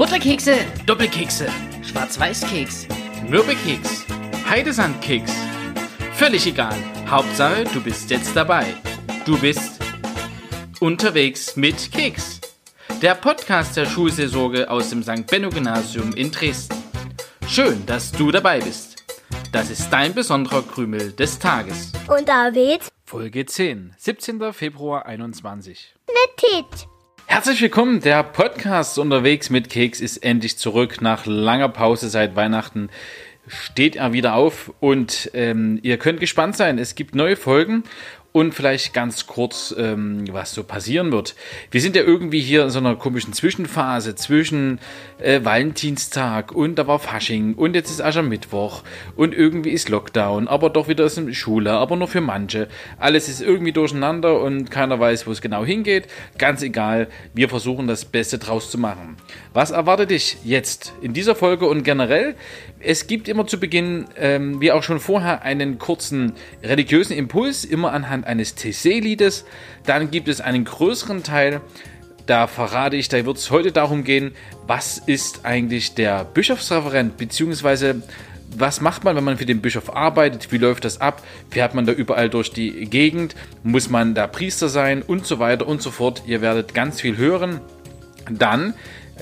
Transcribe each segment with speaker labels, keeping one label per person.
Speaker 1: Butterkekse,
Speaker 2: Doppelkekse,
Speaker 1: Schwarz-Weiß-Keks,
Speaker 2: Mürbekeks, Heidesandkeks. Völlig egal. Hauptsache, du bist jetzt dabei. Du bist unterwegs mit Keks. Der Podcast der Schulseelsorge aus dem St. Benno Gymnasium in Dresden. Schön, dass du dabei bist. Das ist dein besonderer Krümel des Tages.
Speaker 3: Und David
Speaker 2: Folge 10, 17. Februar 21.
Speaker 3: mit Tit.
Speaker 2: Herzlich willkommen, der Podcast unterwegs mit Keks ist endlich zurück nach langer Pause seit Weihnachten. Steht er wieder auf und ähm, ihr könnt gespannt sein. Es gibt neue Folgen und vielleicht ganz kurz, ähm, was so passieren wird. Wir sind ja irgendwie hier in so einer komischen Zwischenphase zwischen äh, Valentinstag und da war Fasching und jetzt ist Aschermittwoch und irgendwie ist Lockdown, aber doch wieder ist eine Schule, aber nur für manche. Alles ist irgendwie durcheinander und keiner weiß, wo es genau hingeht. Ganz egal, wir versuchen das Beste draus zu machen. Was erwartet dich jetzt in dieser Folge und generell? Es gibt immer zu Beginn, ähm, wie auch schon vorher, einen kurzen religiösen Impuls, immer anhand eines TC-Liedes. Dann gibt es einen größeren Teil, da verrate ich, da wird es heute darum gehen, was ist eigentlich der Bischofsreferent, beziehungsweise was macht man, wenn man für den Bischof arbeitet, wie läuft das ab, fährt man da überall durch die Gegend, muss man da Priester sein und so weiter und so fort. Ihr werdet ganz viel hören. Dann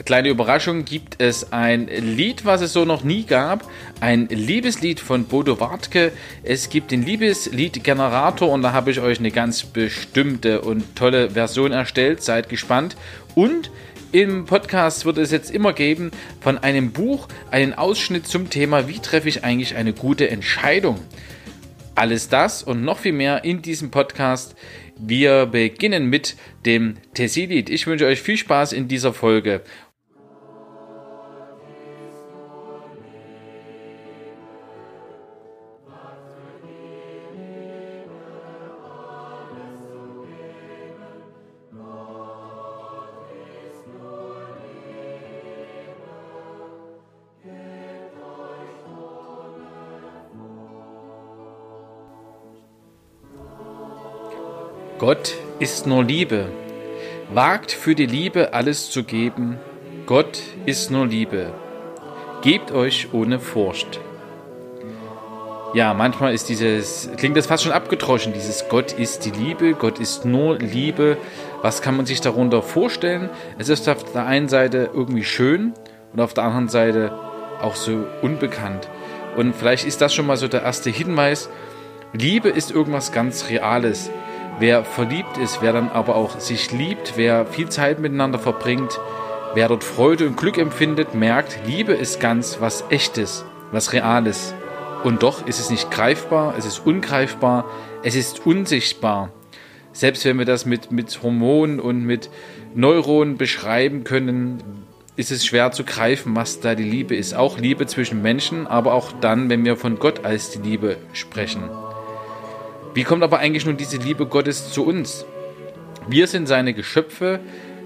Speaker 2: Kleine Überraschung, gibt es ein Lied, was es so noch nie gab. Ein Liebeslied von Bodo Wartke. Es gibt den Liebeslied-Generator und da habe ich euch eine ganz bestimmte und tolle Version erstellt. Seid gespannt. Und im Podcast wird es jetzt immer geben von einem Buch einen Ausschnitt zum Thema, wie treffe ich eigentlich eine gute Entscheidung. Alles das und noch viel mehr in diesem Podcast. Wir beginnen mit dem Tessie-Lied. Ich wünsche euch viel Spaß in dieser Folge. Gott ist nur Liebe. Wagt für die Liebe alles zu geben. Gott ist nur Liebe. Gebt euch ohne Furcht. Ja, manchmal ist dieses, klingt das fast schon abgedroschen, dieses Gott ist die Liebe, Gott ist nur Liebe. Was kann man sich darunter vorstellen? Es ist auf der einen Seite irgendwie schön und auf der anderen Seite auch so unbekannt. Und vielleicht ist das schon mal so der erste Hinweis. Liebe ist irgendwas ganz Reales. Wer verliebt ist, wer dann aber auch sich liebt, wer viel Zeit miteinander verbringt, wer dort Freude und Glück empfindet, merkt, Liebe ist ganz was Echtes, was Reales. Und doch ist es nicht greifbar, es ist ungreifbar, es ist unsichtbar. Selbst wenn wir das mit, mit Hormonen und mit Neuronen beschreiben können, ist es schwer zu greifen, was da die Liebe ist. Auch Liebe zwischen Menschen, aber auch dann, wenn wir von Gott als die Liebe sprechen. Wie kommt aber eigentlich nun diese Liebe Gottes zu uns? Wir sind seine Geschöpfe,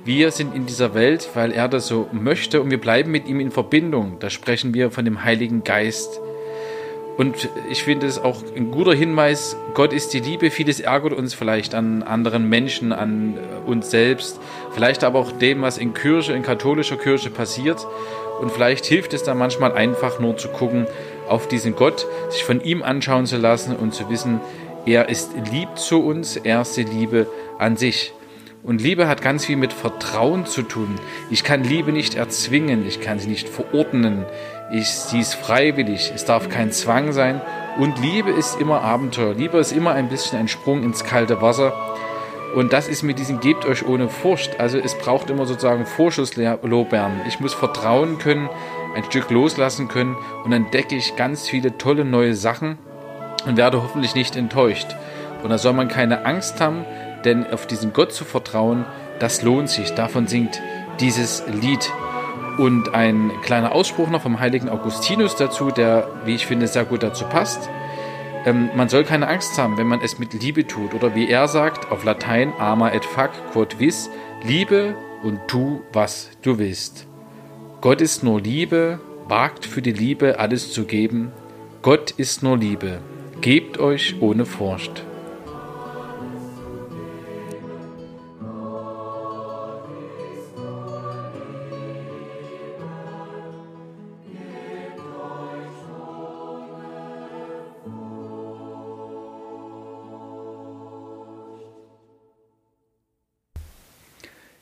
Speaker 2: wir sind in dieser Welt, weil er das so möchte und wir bleiben mit ihm in Verbindung. Da sprechen wir von dem Heiligen Geist. Und ich finde es auch ein guter Hinweis, Gott ist die Liebe. Vieles ärgert uns vielleicht an anderen Menschen, an uns selbst, vielleicht aber auch dem, was in Kirche, in katholischer Kirche passiert. Und vielleicht hilft es da manchmal einfach nur zu gucken auf diesen Gott, sich von ihm anschauen zu lassen und zu wissen, er ist lieb zu uns, er ist die Liebe an sich. Und Liebe hat ganz viel mit Vertrauen zu tun. Ich kann Liebe nicht erzwingen, ich kann sie nicht verordnen. Ich, sie ist freiwillig, es darf kein Zwang sein. Und Liebe ist immer Abenteuer. Liebe ist immer ein bisschen ein Sprung ins kalte Wasser. Und das ist mit diesem Gebt euch ohne Furcht. Also es braucht immer sozusagen Vorschusslorbeeren. Ich muss vertrauen können, ein Stück loslassen können und dann entdecke ich ganz viele tolle neue Sachen und werde hoffentlich nicht enttäuscht. Und da soll man keine Angst haben, denn auf diesen Gott zu vertrauen, das lohnt sich. Davon singt dieses Lied. Und ein kleiner Ausspruch noch vom heiligen Augustinus dazu, der, wie ich finde, sehr gut dazu passt. Ähm, man soll keine Angst haben, wenn man es mit Liebe tut. Oder wie er sagt, auf Latein, ama et fac quod vis, Liebe und tu, was du willst. Gott ist nur Liebe, wagt für die Liebe alles zu geben. Gott ist nur Liebe. Gebt euch ohne Furcht.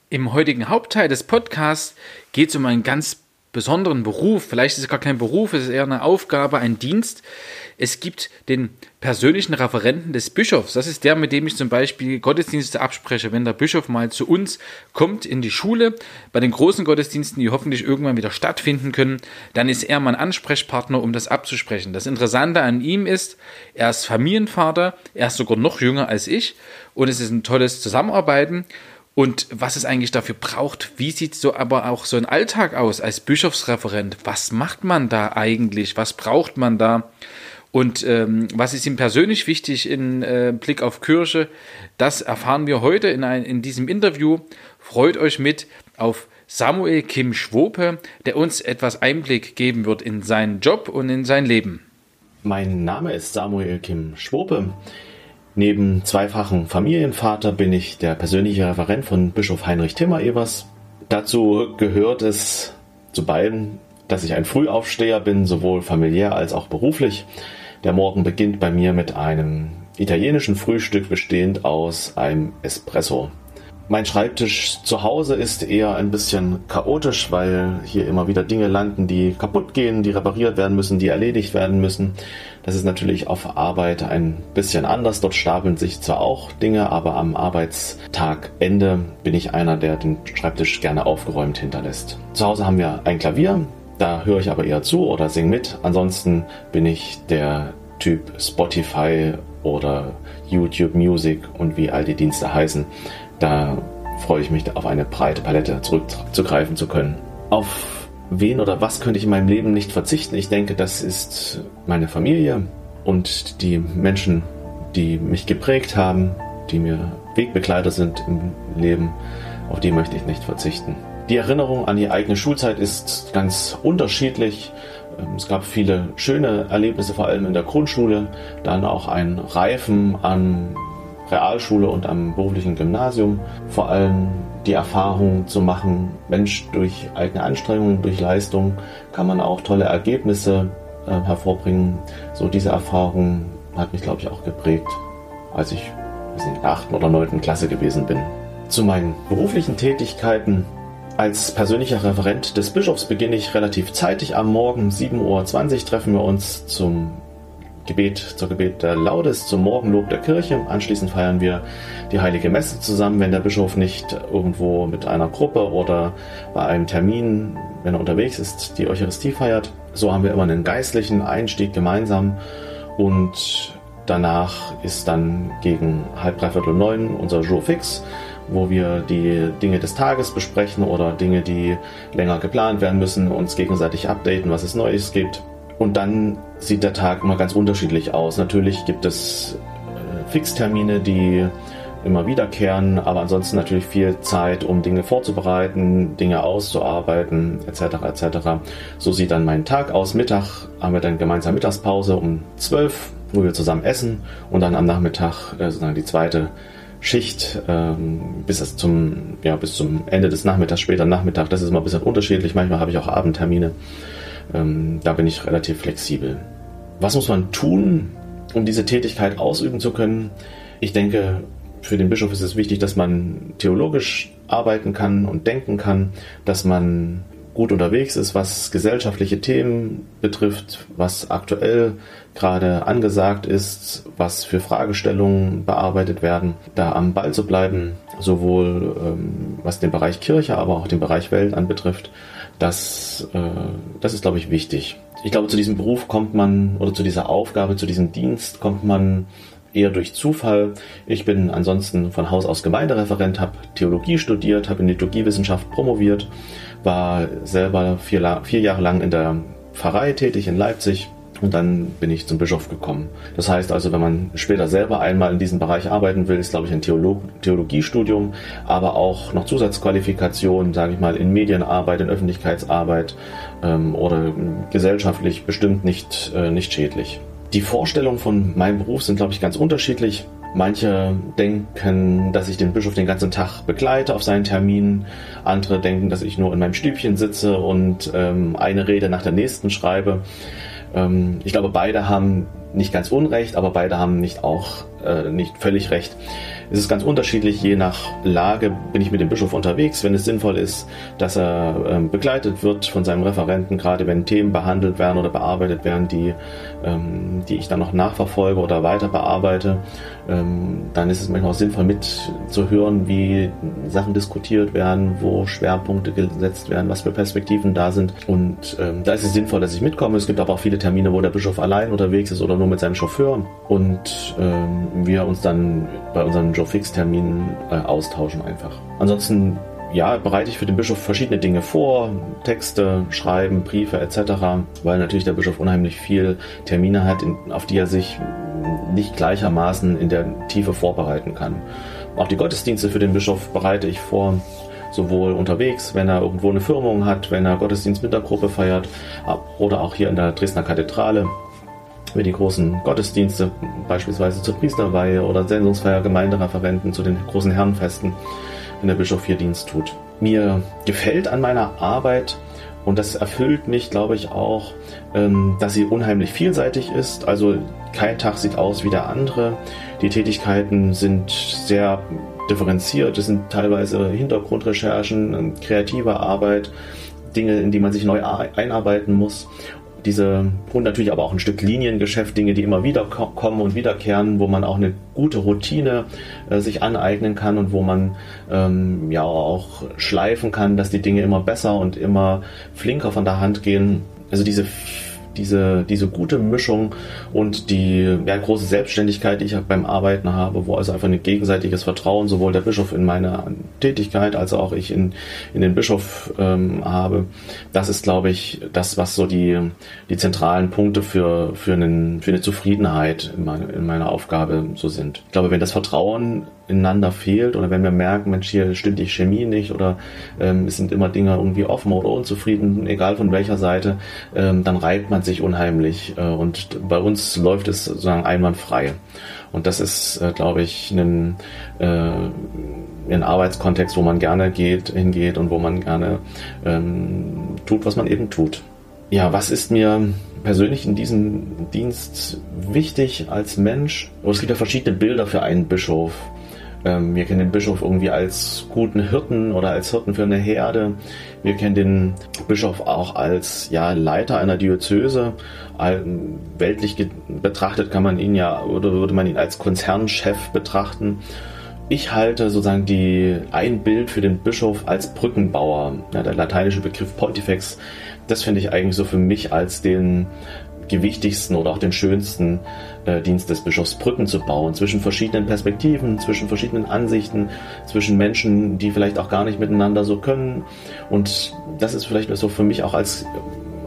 Speaker 2: Im heutigen Hauptteil des Podcasts geht es um ein ganz besonderen Beruf. Vielleicht ist es gar kein Beruf, es ist eher eine Aufgabe, ein Dienst. Es gibt den persönlichen Referenten des Bischofs. Das ist der, mit dem ich zum Beispiel Gottesdienste abspreche. Wenn der Bischof mal zu uns kommt in die Schule, bei den großen Gottesdiensten, die hoffentlich irgendwann wieder stattfinden können, dann ist er mein Ansprechpartner, um das abzusprechen. Das Interessante an ihm ist, er ist Familienvater, er ist sogar noch jünger als ich und es ist ein tolles Zusammenarbeiten und was es eigentlich dafür braucht. Wie sieht so aber auch so ein Alltag aus als Bischofsreferent? Was macht man da eigentlich? Was braucht man da? Und ähm, was ist ihm persönlich wichtig in äh, Blick auf Kirche? Das erfahren wir heute in, ein, in diesem Interview. Freut euch mit auf Samuel Kim Schwope, der uns etwas Einblick geben wird in seinen Job und in sein Leben.
Speaker 1: Mein Name ist Samuel Kim Schwope. Neben zweifachen Familienvater bin ich der persönliche Referent von Bischof Heinrich Timmer-Evers. Dazu gehört es zu beiden, dass ich ein Frühaufsteher bin, sowohl familiär als auch beruflich. Der Morgen beginnt bei mir mit einem italienischen Frühstück bestehend aus einem Espresso. Mein Schreibtisch zu Hause ist eher ein bisschen chaotisch, weil hier immer wieder Dinge landen, die kaputt gehen, die repariert werden müssen, die erledigt werden müssen. Das ist natürlich auf Arbeit ein bisschen anders. Dort stapeln sich zwar auch Dinge, aber am Arbeitstagende bin ich einer, der den Schreibtisch gerne aufgeräumt hinterlässt. Zu Hause haben wir ein Klavier, da höre ich aber eher zu oder singe mit. Ansonsten bin ich der Typ Spotify oder YouTube Music und wie all die Dienste heißen. Da freue ich mich auf eine breite Palette zurückzugreifen zu können. Auf wen oder was könnte ich in meinem Leben nicht verzichten? Ich denke, das ist meine Familie und die Menschen, die mich geprägt haben, die mir Wegbegleiter sind im Leben, auf die möchte ich nicht verzichten. Die Erinnerung an die eigene Schulzeit ist ganz unterschiedlich. Ähm, es gab viele schöne Erlebnisse, vor allem in der Grundschule, dann auch ein Reifen an Realschule und am beruflichen Gymnasium. Vor allem die Erfahrung zu machen, Mensch, durch eigene Anstrengungen, durch Leistung kann man auch tolle Ergebnisse äh, hervorbringen. So diese Erfahrung hat mich, glaube ich, auch geprägt, als ich in der 8. oder 9. Klasse gewesen bin. Zu meinen beruflichen Tätigkeiten als persönlicher Referent des Bischofs beginne ich relativ zeitig am Morgen. 7.20 Uhr treffen wir uns zum Gebet zur Gebet der Laudes, zum Morgenlob der Kirche. Anschließend feiern wir die Heilige Messe zusammen, wenn der Bischof nicht irgendwo mit einer Gruppe oder bei einem Termin, wenn er unterwegs ist, die Eucharistie feiert. So haben wir immer einen geistlichen Einstieg gemeinsam und danach ist dann gegen halb, dreiviertel neun unser Jour fix wo wir die Dinge des Tages besprechen oder Dinge, die länger geplant werden müssen, uns gegenseitig updaten, was es Neues gibt. Und dann sieht der Tag immer ganz unterschiedlich aus. Natürlich gibt es äh, Fixtermine, die immer wiederkehren, aber ansonsten natürlich viel Zeit, um Dinge vorzubereiten, Dinge auszuarbeiten, etc. etc. So sieht dann mein Tag aus. Mittag haben wir dann gemeinsam Mittagspause um 12, wo wir zusammen essen und dann am Nachmittag äh, sozusagen die zweite Schicht ähm, bis zum ja bis zum Ende des Nachmittags, später Nachmittag. Das ist immer ein bisschen unterschiedlich. Manchmal habe ich auch Abendtermine. Ähm, da bin ich relativ flexibel. Was muss man tun, um diese Tätigkeit ausüben zu können? Ich denke, für den Bischof ist es wichtig, dass man theologisch arbeiten kann und denken kann, dass man gut unterwegs ist, was gesellschaftliche Themen betrifft, was aktuell gerade angesagt ist, was für Fragestellungen bearbeitet werden, da am Ball zu bleiben, sowohl ähm, was den Bereich Kirche, aber auch den Bereich Welt anbetrifft. Das, äh, das ist, glaube ich, wichtig. Ich glaube, zu diesem Beruf kommt man, oder zu dieser Aufgabe, zu diesem Dienst kommt man eher durch Zufall. Ich bin ansonsten von Haus aus Gemeindereferent, habe Theologie studiert, habe in Liturgiewissenschaft promoviert, war selber vier, vier Jahre lang in der Pfarrei tätig in Leipzig und dann bin ich zum Bischof gekommen. Das heißt also, wenn man später selber einmal in diesem Bereich arbeiten will, ist, glaube ich, ein Theolog Theologiestudium, aber auch noch Zusatzqualifikationen, sage ich mal, in Medienarbeit, in Öffentlichkeitsarbeit ähm, oder gesellschaftlich bestimmt nicht, äh, nicht schädlich. Die Vorstellungen von meinem Beruf sind, glaube ich, ganz unterschiedlich. Manche denken, dass ich den Bischof den ganzen Tag begleite auf seinen Terminen. Andere denken, dass ich nur in meinem Stübchen sitze und ähm, eine Rede nach der nächsten schreibe. Ähm, ich glaube, beide haben nicht ganz unrecht, aber beide haben nicht auch äh, nicht völlig recht. Es ist ganz unterschiedlich, je nach Lage bin ich mit dem Bischof unterwegs, wenn es sinnvoll ist, dass er ähm, begleitet wird von seinem Referenten, gerade wenn Themen behandelt werden oder bearbeitet werden, die, ähm, die ich dann noch nachverfolge oder weiter bearbeite. Ähm, dann ist es manchmal auch sinnvoll mitzuhören, wie Sachen diskutiert werden, wo Schwerpunkte gesetzt werden, was für Perspektiven da sind. Und da ist es sinnvoll, dass ich mitkomme. Es gibt aber auch viele Termine, wo der Bischof allein unterwegs ist oder nur mit seinem Chauffeur und wir uns dann bei unseren Joe Fix-Terminen äh, austauschen einfach. Ansonsten ja, bereite ich für den Bischof verschiedene Dinge vor, Texte, Schreiben, Briefe etc., weil natürlich der Bischof unheimlich viel Termine hat, auf die er sich nicht gleichermaßen in der Tiefe vorbereiten kann. Auch die Gottesdienste für den Bischof bereite ich vor, sowohl unterwegs, wenn er irgendwo eine Firmung hat, wenn er Gottesdienst mit der Gruppe feiert oder auch hier in der Dresdner Kathedrale für die großen Gottesdienste, beispielsweise zur Priesterweihe oder Sendungsfeier Gemeindereferenten zu den großen Herrenfesten, wenn der Bischof hier Dienst tut. Mir gefällt an meiner Arbeit, und das erfüllt mich, glaube ich, auch, ähm, dass sie unheimlich vielseitig ist. Also kein Tag sieht aus wie der andere. Die Tätigkeiten sind sehr differenziert. Es sind teilweise Hintergrundrecherchen, kreative Arbeit, Dinge, in die man sich neu einarbeiten muss diese und natürlich aber auch ein Stück Liniengeschäft, Dinge, die immer wieder kommen und wiederkehren, wo man auch eine gute Routine äh, sich aneignen kann und wo man ähm, ja auch schleifen kann, dass die Dinge immer besser und immer flinker von der Hand gehen. Also diese diese, diese gute Mischung und die ja, große Selbstständigkeit, die ich beim Arbeiten habe, wo also einfach ein gegenseitiges Vertrauen sowohl der Bischof in meine Tätigkeit als auch ich in, in den Bischof ähm, habe, das ist, glaube ich, das, was so die, die zentralen Punkte für, für, einen, für eine Zufriedenheit in, meine, in meiner Aufgabe so sind. Ich glaube, wenn das Vertrauen ineinander fehlt oder wenn wir merken, Mensch, hier stimmt die Chemie nicht oder ähm, es sind immer Dinge irgendwie offen oder unzufrieden, egal von welcher Seite, ähm, dann reibt man sich unheimlich äh, und bei uns läuft es sozusagen einwandfrei. Und das ist, äh, glaube ich, ein, äh, ein Arbeitskontext, wo man gerne geht, hingeht und wo man gerne ähm, tut, was man eben tut. Ja, was ist mir persönlich in diesem Dienst wichtig als Mensch? Oh, es gibt ja verschiedene Bilder für einen Bischof. Ähm, wir kennen den Bischof irgendwie als guten Hirten oder als Hirten für eine Herde. Wir kennen den Bischof auch als ja, Leiter einer Diözese. Weltlich betrachtet kann man ihn ja oder würde man ihn als Konzernchef betrachten. Ich halte sozusagen die, ein Bild für den Bischof als Brückenbauer. Ja, der lateinische Begriff Pontifex, das finde ich eigentlich so für mich als den gewichtigsten oder auch den schönsten äh, Dienst des Bischofs Brücken zu bauen zwischen verschiedenen Perspektiven, zwischen verschiedenen Ansichten, zwischen Menschen, die vielleicht auch gar nicht miteinander so können. Und das ist vielleicht so für mich auch als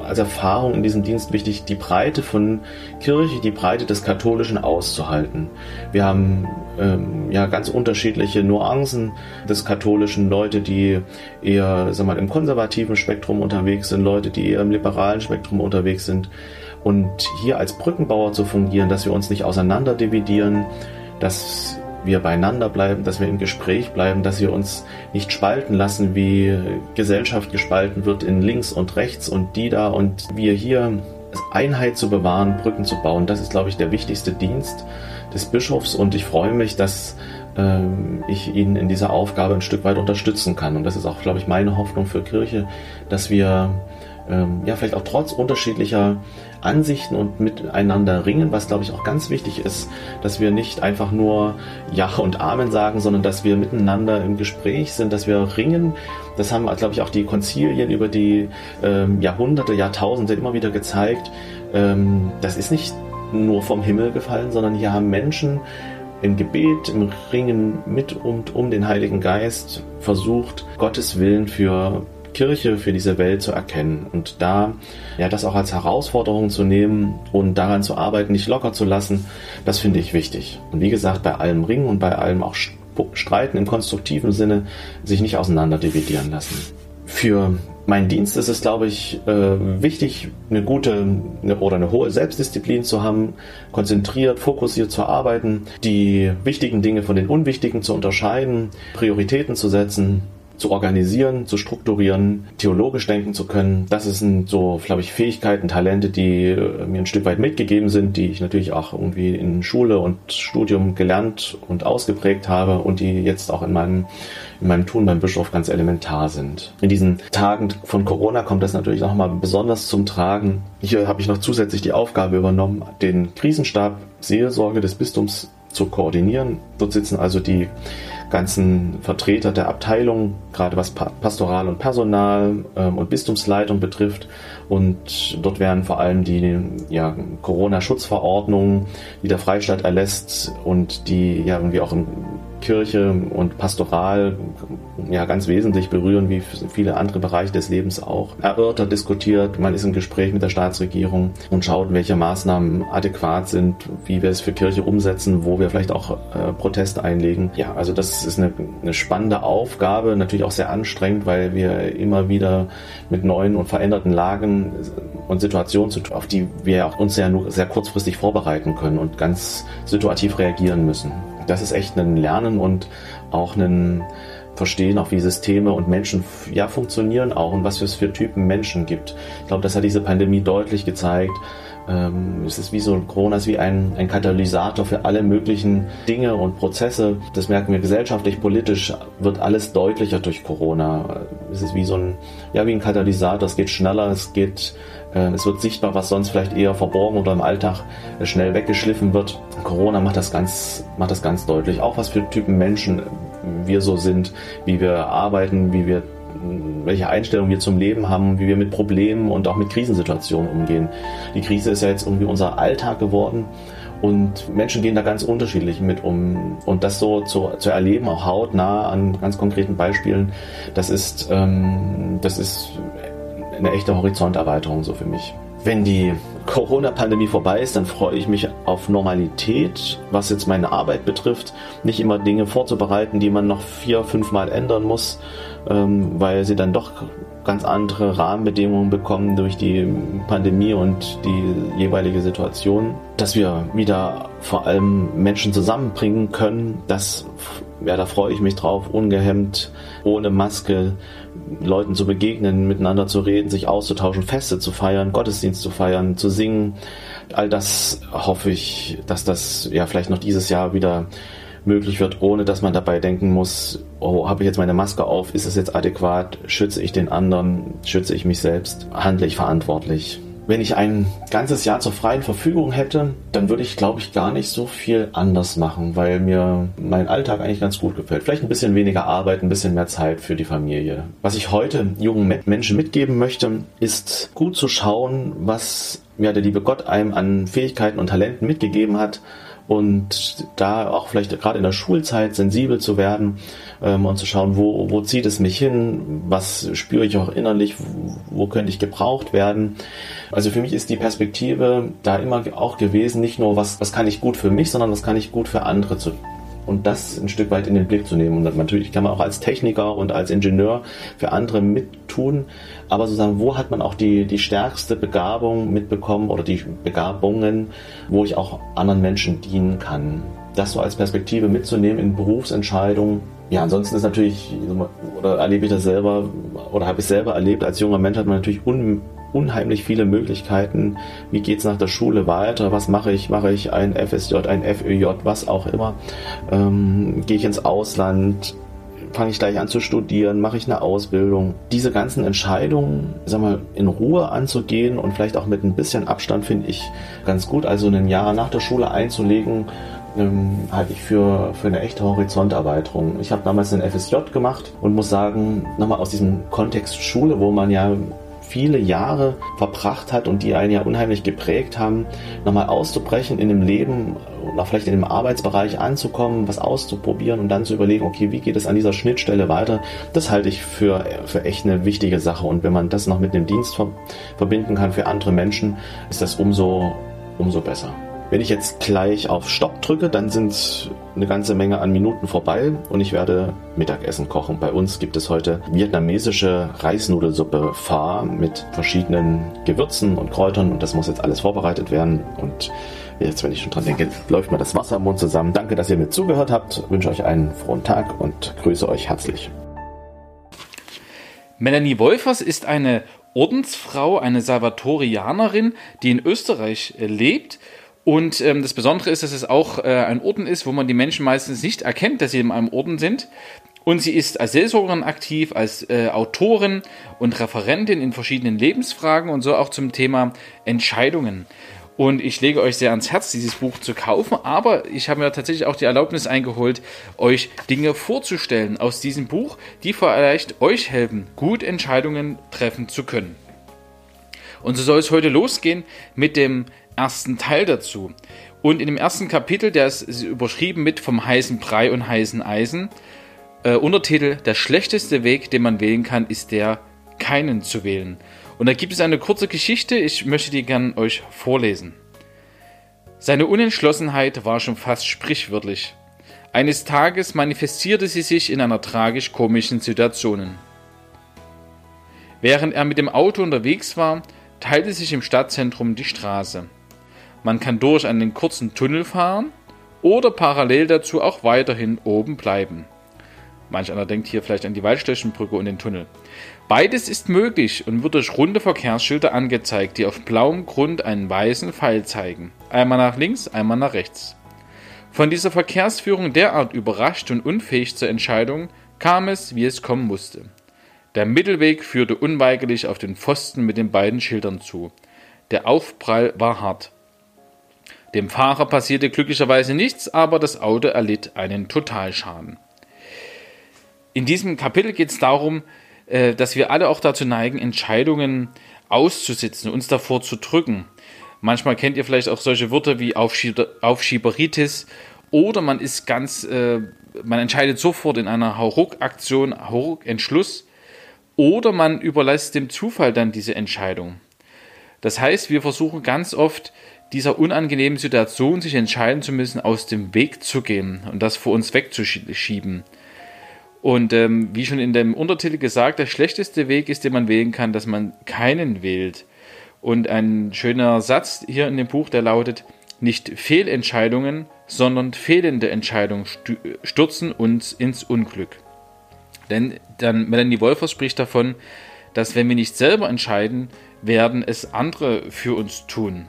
Speaker 1: als Erfahrung in diesem Dienst wichtig, die Breite von Kirche, die Breite des Katholischen auszuhalten. Wir haben ähm, ja ganz unterschiedliche Nuancen des Katholischen, Leute, die eher sag mal, im konservativen Spektrum unterwegs sind, Leute, die eher im liberalen Spektrum unterwegs sind und hier als Brückenbauer zu fungieren, dass wir uns nicht auseinander dividieren, dass wir beieinander bleiben, dass wir im Gespräch bleiben, dass wir uns nicht spalten lassen, wie Gesellschaft gespalten wird in links und rechts und die da und wir hier Einheit zu bewahren, Brücken zu bauen. Das ist, glaube ich, der wichtigste Dienst des Bischofs und ich freue mich, dass ähm, ich ihn in dieser Aufgabe ein Stück weit unterstützen kann. Und das ist auch, glaube ich, meine Hoffnung für Kirche, dass wir ähm, ja vielleicht auch trotz unterschiedlicher Ansichten und miteinander ringen, was glaube ich auch ganz wichtig ist, dass wir nicht einfach nur Ja und Amen sagen, sondern dass wir miteinander im Gespräch sind, dass wir ringen. Das haben, glaube ich, auch die Konzilien über die ähm, Jahrhunderte, Jahrtausende immer wieder gezeigt. Ähm, das ist nicht nur vom Himmel gefallen, sondern hier haben Menschen im Gebet, im Ringen mit und um den Heiligen Geist versucht, Gottes Willen für Kirche für diese Welt zu erkennen und da ja das auch als Herausforderung zu nehmen und daran zu arbeiten, nicht locker zu lassen, das finde ich wichtig. Und wie gesagt, bei allem Ringen und bei allem auch Streiten im konstruktiven Sinne sich nicht auseinander dividieren lassen. Für meinen Dienst ist es, glaube ich, äh, wichtig, eine gute oder eine hohe Selbstdisziplin zu haben, konzentriert, fokussiert zu arbeiten, die wichtigen Dinge von den unwichtigen zu unterscheiden, Prioritäten zu setzen zu organisieren, zu strukturieren, theologisch denken zu können. Das sind so, glaube ich, Fähigkeiten, Talente, die äh, mir ein Stück weit mitgegeben sind, die ich natürlich auch irgendwie in Schule und Studium gelernt und ausgeprägt habe und die jetzt auch in meinem, in meinem Tun beim Bischof ganz elementar sind. In diesen Tagen von Corona kommt das natürlich nochmal besonders zum Tragen. Hier habe ich noch zusätzlich die Aufgabe übernommen, den Krisenstab Seelsorge des Bistums zu koordinieren. Dort sitzen also die ganzen Vertreter der Abteilung, gerade was Pastoral und Personal ähm, und Bistumsleitung betrifft. Und dort werden vor allem die ja, Corona-Schutzverordnungen, die der Freistaat erlässt und die ja irgendwie auch im Kirche und Pastoral ja ganz wesentlich berühren, wie viele andere Bereiche des Lebens auch. Erörtert, diskutiert, man ist im Gespräch mit der Staatsregierung und schaut, welche Maßnahmen adäquat sind, wie wir es für Kirche umsetzen, wo wir vielleicht auch äh, Proteste einlegen. Ja, also das ist eine, eine spannende Aufgabe, natürlich auch sehr anstrengend, weil wir immer wieder mit neuen und veränderten Lagen und Situationen, auf die wir uns ja nur sehr kurzfristig vorbereiten können und ganz situativ reagieren müssen das ist echt ein Lernen und auch ein Verstehen, auch wie Systeme und Menschen ja funktionieren auch und was es für Typen Menschen gibt. Ich glaube, das hat diese Pandemie deutlich gezeigt. Ähm, es ist wie so, Corona ist wie ein, ein Katalysator für alle möglichen Dinge und Prozesse. Das merken wir gesellschaftlich, politisch wird alles deutlicher durch Corona. Es ist wie so ein, ja, wie ein Katalysator. Es geht schneller, es geht es wird sichtbar, was sonst vielleicht eher verborgen oder im Alltag äh, schnell weggeschliffen wird. Corona macht das ganz, macht das ganz deutlich. Auch was für Typen Menschen wir so sind, wie wir arbeiten, wie wir welche Einstellung wir zum Leben haben, wie wir mit Problemen und auch mit Krisensituationen umgehen. Die Krise ist ja jetzt irgendwie unser Alltag geworden und Menschen gehen da ganz unterschiedlich mit um. Und das so zu, zu erleben, auch hautnah an ganz konkreten Beispielen, das ist, ähm, das ist eine echte Horizonterweiterung so für mich. Wenn die Corona-Pandemie vorbei ist, dann freue ich mich auf Normalität, was jetzt meine Arbeit betrifft. Nicht immer Dinge vorzubereiten, die man noch vier, fünf Mal ändern muss, ähm, weil sie dann doch ganz andere Rahmenbedingungen bekommen durch die Pandemie und die jeweilige Situation. Dass wir wieder vor allem Menschen zusammenbringen können, das, ja, da freue ich mich drauf, ungehemmt, ohne Maske, Leuten zu begegnen, miteinander zu reden, sich auszutauschen, Feste zu feiern, Gottesdienst zu feiern, zu singen. All das hoffe ich, dass das ja vielleicht noch dieses Jahr wieder möglich wird, ohne dass man dabei denken muss, oh, habe ich jetzt meine Maske auf, ist es jetzt adäquat, schütze ich den anderen, schütze ich mich selbst, handle ich verantwortlich. Wenn ich ein ganzes Jahr zur freien Verfügung hätte, dann würde ich, glaube ich, gar nicht so viel anders machen, weil mir mein Alltag eigentlich ganz gut gefällt. Vielleicht ein bisschen weniger Arbeit, ein bisschen mehr Zeit für die Familie. Was ich heute jungen Menschen mitgeben möchte, ist gut zu schauen, was ja, der liebe Gott einem an Fähigkeiten und Talenten mitgegeben hat und da auch vielleicht gerade in der Schulzeit sensibel zu werden ähm, und zu schauen, wo, wo zieht es mich hin, was spüre ich auch innerlich, wo, wo könnte ich gebraucht werden. Also für mich ist die Perspektive da immer auch gewesen, nicht nur was, was kann ich gut für mich, sondern was kann ich gut für andere zu, und das ein Stück weit in den Blick zu nehmen. Und natürlich kann man auch als Techniker und als Ingenieur für andere mittun, aber sozusagen, wo hat man auch die, die stärkste Begabung mitbekommen oder die Begabungen, wo ich auch anderen Menschen dienen kann. Das so als Perspektive mitzunehmen in Berufsentscheidungen. Ja, ansonsten ist natürlich, oder erlebe ich das selber, oder habe ich selber erlebt, als junger Mensch hat man natürlich un, unheimlich viele Möglichkeiten. Wie geht es nach der Schule weiter? Was mache ich? Mache ich ein FSJ, ein FÖJ, was auch immer? Ähm, Gehe ich ins Ausland? Fange ich gleich an zu studieren? Mache ich eine Ausbildung? Diese ganzen Entscheidungen, sag mal, in Ruhe anzugehen und vielleicht auch mit ein bisschen Abstand finde ich ganz gut. Also ein Jahr nach der Schule einzulegen, ähm, halte ich für, für eine echte Horizonterweiterung. Ich habe damals einen FSJ gemacht und muss sagen, nochmal aus diesem Kontext Schule, wo man ja viele Jahre verbracht hat und die einen ja unheimlich geprägt haben, nochmal auszubrechen in dem Leben oder vielleicht in dem Arbeitsbereich anzukommen, was auszuprobieren und dann zu überlegen, okay, wie geht es an dieser Schnittstelle weiter, das halte ich für, für echt eine wichtige Sache. Und wenn man das noch mit einem Dienst verbinden kann für andere Menschen, ist das umso, umso besser. Wenn ich jetzt gleich auf Stopp drücke, dann sind eine ganze Menge an Minuten vorbei und ich werde Mittagessen kochen. Bei uns gibt es heute vietnamesische Reisnudelsuppe Pho mit verschiedenen Gewürzen und Kräutern und das muss jetzt alles vorbereitet werden und jetzt, wenn ich schon dran denke, läuft mir das Wasser im Mund zusammen. Danke, dass ihr mir zugehört habt, wünsche euch einen frohen Tag und grüße euch herzlich.
Speaker 2: Melanie Wolfers ist eine Ordensfrau, eine Salvatorianerin, die in Österreich lebt. Und ähm, das Besondere ist, dass es auch äh, ein Orden ist, wo man die Menschen meistens nicht erkennt, dass sie in einem Orden sind. Und sie ist als Seelsorgerin aktiv, als äh, Autorin und Referentin in verschiedenen Lebensfragen und so auch zum Thema Entscheidungen. Und ich lege euch sehr ans Herz, dieses Buch zu kaufen. Aber ich habe mir tatsächlich auch die Erlaubnis eingeholt, euch Dinge vorzustellen aus diesem Buch, die vielleicht euch helfen, gut Entscheidungen treffen zu können. Und so soll es heute losgehen mit dem ersten Teil dazu. Und in dem ersten Kapitel, der ist überschrieben mit vom heißen Brei und heißen Eisen, äh, Untertitel, der schlechteste Weg, den man wählen kann, ist der, keinen zu wählen. Und da gibt es eine kurze Geschichte, ich möchte die gern euch vorlesen. Seine Unentschlossenheit war schon fast sprichwörtlich. Eines Tages manifestierte sie sich in einer tragisch-komischen Situation. Während er mit dem Auto unterwegs war, teilte sich im Stadtzentrum die Straße. Man kann durch einen kurzen Tunnel fahren oder parallel dazu auch weiterhin oben bleiben. Manch einer denkt hier vielleicht an die Waldstechenbrücke und den Tunnel. Beides ist möglich und wird durch runde Verkehrsschilder angezeigt, die auf blauem Grund einen weißen Pfeil zeigen. Einmal nach links, einmal nach rechts. Von dieser Verkehrsführung derart überrascht und unfähig zur Entscheidung kam es, wie es kommen musste. Der Mittelweg führte unweigerlich auf den Pfosten mit den beiden Schildern zu. Der Aufprall war hart. Dem Fahrer passierte glücklicherweise nichts, aber das Auto erlitt einen Totalschaden. In diesem Kapitel geht es darum, äh, dass wir alle auch dazu neigen, Entscheidungen auszusitzen, uns davor zu drücken. Manchmal kennt ihr vielleicht auch solche Wörter wie Aufschieberitis oder man ist ganz, äh, man entscheidet sofort in einer Hauruck-Aktion, Hauruck-Entschluss oder man überlässt dem Zufall dann diese Entscheidung. Das heißt, wir versuchen ganz oft dieser unangenehmen Situation, sich entscheiden zu müssen, aus dem Weg zu gehen und das vor uns wegzuschieben. Und ähm, wie schon in dem Untertitel gesagt, der schlechteste Weg ist, den man wählen kann, dass man keinen wählt. Und ein schöner Satz hier in dem Buch, der lautet, nicht Fehlentscheidungen, sondern fehlende Entscheidungen stürzen uns ins Unglück. Denn dann Melanie Wolfers spricht davon, dass wenn wir nicht selber entscheiden, werden es andere für uns tun.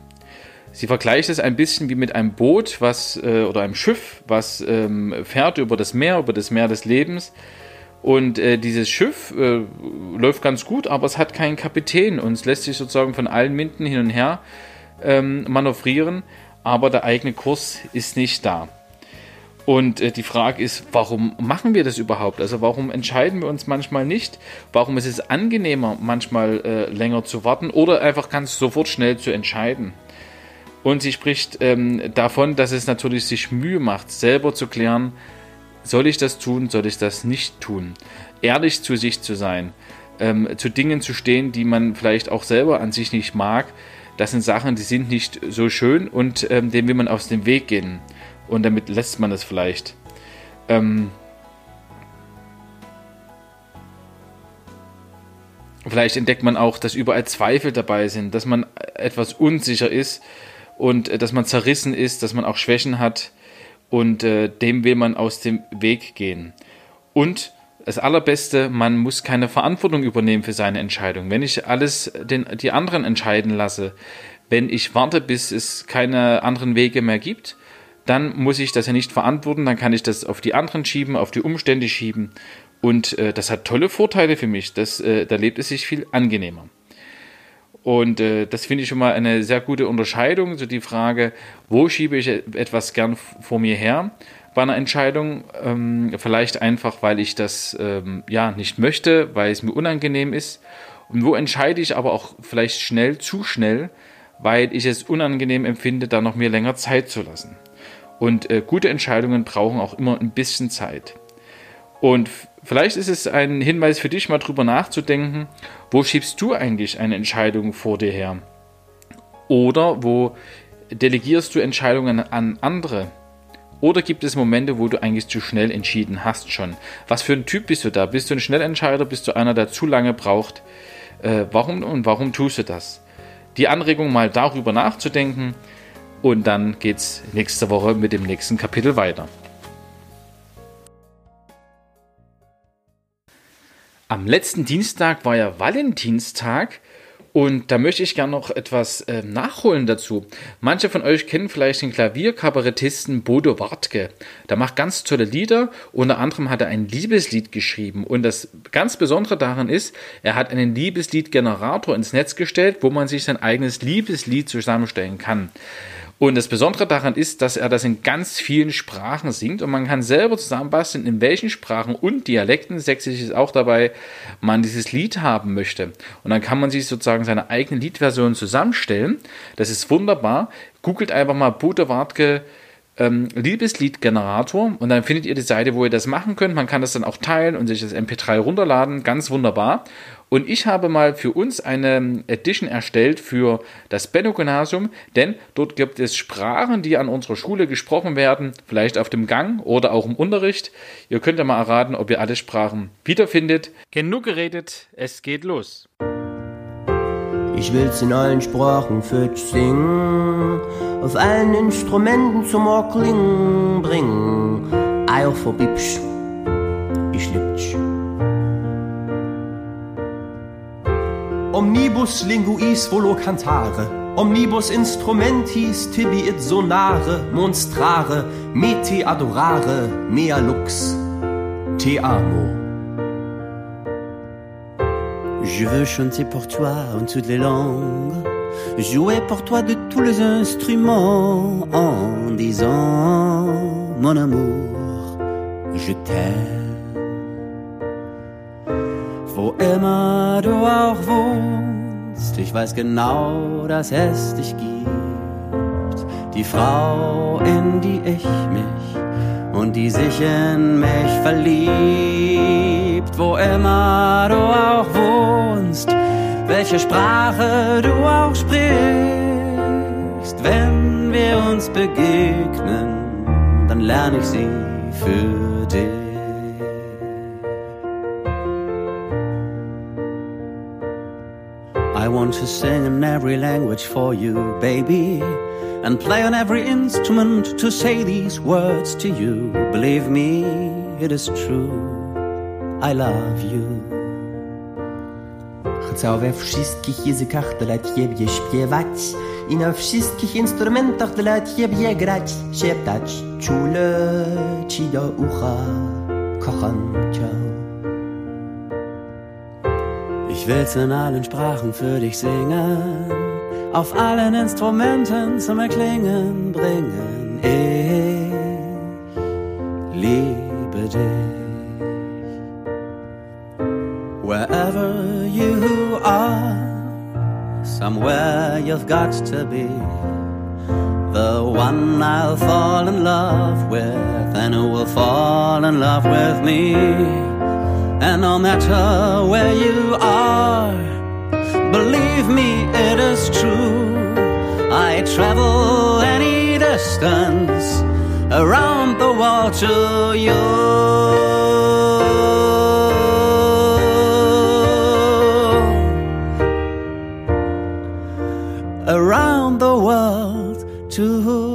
Speaker 2: Sie vergleicht es ein bisschen wie mit einem Boot, was äh, oder einem Schiff, was ähm, fährt über das Meer, über das Meer des Lebens. Und äh, dieses Schiff äh, läuft ganz gut, aber es hat keinen Kapitän und es lässt sich sozusagen von allen Winden hin und her ähm, manövrieren, aber der eigene Kurs ist nicht da. Und äh, die Frage ist, warum machen wir das überhaupt? Also warum entscheiden wir uns manchmal nicht? Warum ist es angenehmer, manchmal äh, länger zu warten oder einfach ganz sofort schnell zu entscheiden? Und sie spricht ähm, davon, dass es natürlich sich Mühe macht, selber zu klären, soll ich das tun, soll ich das nicht tun. Ehrlich zu sich zu sein, ähm, zu Dingen zu stehen, die man vielleicht auch selber an sich nicht mag. Das sind Sachen, die sind nicht so schön und ähm, dem will man aus dem Weg gehen. Und damit lässt man es vielleicht. Ähm, vielleicht entdeckt man auch, dass überall Zweifel dabei sind, dass man etwas unsicher ist und äh, dass man zerrissen ist, dass man auch Schwächen hat und äh, dem will man aus dem Weg gehen. Und das Allerbeste, man muss keine Verantwortung übernehmen für seine Entscheidung. Wenn ich alles den, die anderen entscheiden lasse, wenn ich warte, bis es keine anderen Wege mehr gibt, dann muss ich das ja nicht verantworten, dann kann ich das auf die anderen schieben, auf die Umstände schieben und äh, das hat tolle Vorteile für mich. Das, äh, da lebt es sich viel angenehmer. Und äh, das finde ich schon mal eine sehr gute Unterscheidung. So die Frage, wo schiebe ich etwas gern vor mir her bei einer Entscheidung? Ähm, vielleicht einfach, weil ich das ähm, ja nicht möchte, weil es mir unangenehm ist. Und wo entscheide ich aber auch vielleicht schnell, zu schnell, weil ich es unangenehm empfinde, da noch mir länger Zeit zu lassen. Und äh, gute Entscheidungen brauchen auch immer ein bisschen Zeit. Und vielleicht ist es ein Hinweis für dich, mal drüber nachzudenken, wo schiebst du eigentlich eine Entscheidung vor dir her? Oder wo delegierst du Entscheidungen an andere? Oder gibt es Momente, wo du eigentlich zu schnell entschieden hast schon? Was für ein Typ bist du da? Bist du ein Schnellentscheider? Bist du einer, der zu lange braucht? Äh, warum und warum tust du das? Die Anregung mal darüber nachzudenken und dann geht's nächste Woche mit dem nächsten Kapitel weiter. Am letzten Dienstag war ja Valentinstag und da möchte ich gerne noch etwas äh, nachholen dazu. Manche von euch kennen vielleicht den Klavierkabarettisten Bodo Wartke. Der macht ganz tolle Lieder. Unter anderem hat er ein Liebeslied geschrieben. Und das ganz Besondere daran ist, er hat einen Liebesliedgenerator ins Netz gestellt, wo man sich sein eigenes Liebeslied zusammenstellen kann. Und das Besondere daran ist, dass er das in ganz vielen Sprachen singt und man kann selber zusammenbasteln, in welchen Sprachen und Dialekten, Sächsisch ist auch dabei, man dieses Lied haben möchte. Und dann kann man sich sozusagen seine eigene Liedversion zusammenstellen. Das ist wunderbar. Googelt einfach mal Bote Wartke ähm, Liebesliedgenerator und dann findet ihr die Seite, wo ihr das machen könnt. Man kann das dann auch teilen und sich das MP3 runterladen. Ganz wunderbar. Und ich habe mal für uns eine Edition erstellt für das Benno-Gymnasium, denn dort gibt es Sprachen, die an unserer Schule gesprochen werden, vielleicht auf dem Gang oder auch im Unterricht. Ihr könnt ja mal erraten, ob ihr alle Sprachen wiederfindet. Genug geredet, es geht los.
Speaker 3: Ich will's in allen Sprachen für dich singen, auf allen Instrumenten zum Orklingen bringen. Eier verbibsch, ich lieb dich. Omnibus linguis volo cantare, omnibus instrumentis tibi it sonare, monstrare, me te adorare, mea lux, te amo.
Speaker 4: Je veux chanter pour toi en toutes les langues, jouer pour toi de tous les instruments en disant mon amour, je t'aime. Wo immer du auch wohnst, ich weiß genau, dass es dich gibt. Die Frau, in die ich mich und die sich in mich verliebt. Wo immer du auch wohnst, welche Sprache du auch sprichst. Wenn wir uns begegnen, dann lerne ich sie für dich. Want to sing in every language for you, baby, and play on every instrument to say these words to you. Believe me, it is true. I love you.
Speaker 3: Chcę we wszystkich językach dla ciebie śpiewać i na wszystkich instrumentach dla ciebie grać, szeptać czule ci do ucha, kocham cię.
Speaker 4: Ich will's in allen Sprachen für dich singen, auf allen Instrumenten zum Erklingen bringen. Ich liebe dich. Wherever you are, somewhere you've got to be. The one I'll fall in love with, and who will fall in love with me. And no matter where you are, believe me, it is true. I travel any distance around the world to you. Around the world to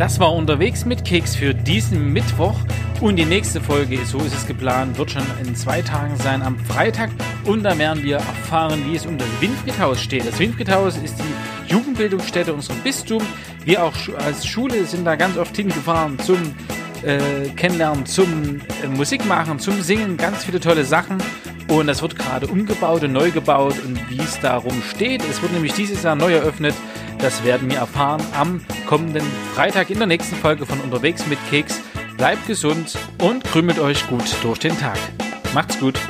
Speaker 2: Das war unterwegs mit Keks für diesen Mittwoch und die nächste Folge, so ist es geplant, wird schon in zwei Tagen sein, am Freitag. Und da werden wir erfahren, wie es um das Winfriedhaus steht. Das Winfriedhaus ist die Jugendbildungsstätte unseres Bistums. Wir auch als Schule sind da ganz oft hingefahren zum äh, Kennenlernen, zum äh, Musikmachen, zum Singen, ganz viele tolle Sachen. Und das wird gerade umgebaut und neu gebaut und wie es darum steht. Es wird nämlich dieses Jahr neu eröffnet. Das werden wir erfahren am kommenden Freitag in der nächsten Folge von Unterwegs mit Keks. Bleibt gesund und krümelt euch gut durch den Tag. Macht's gut.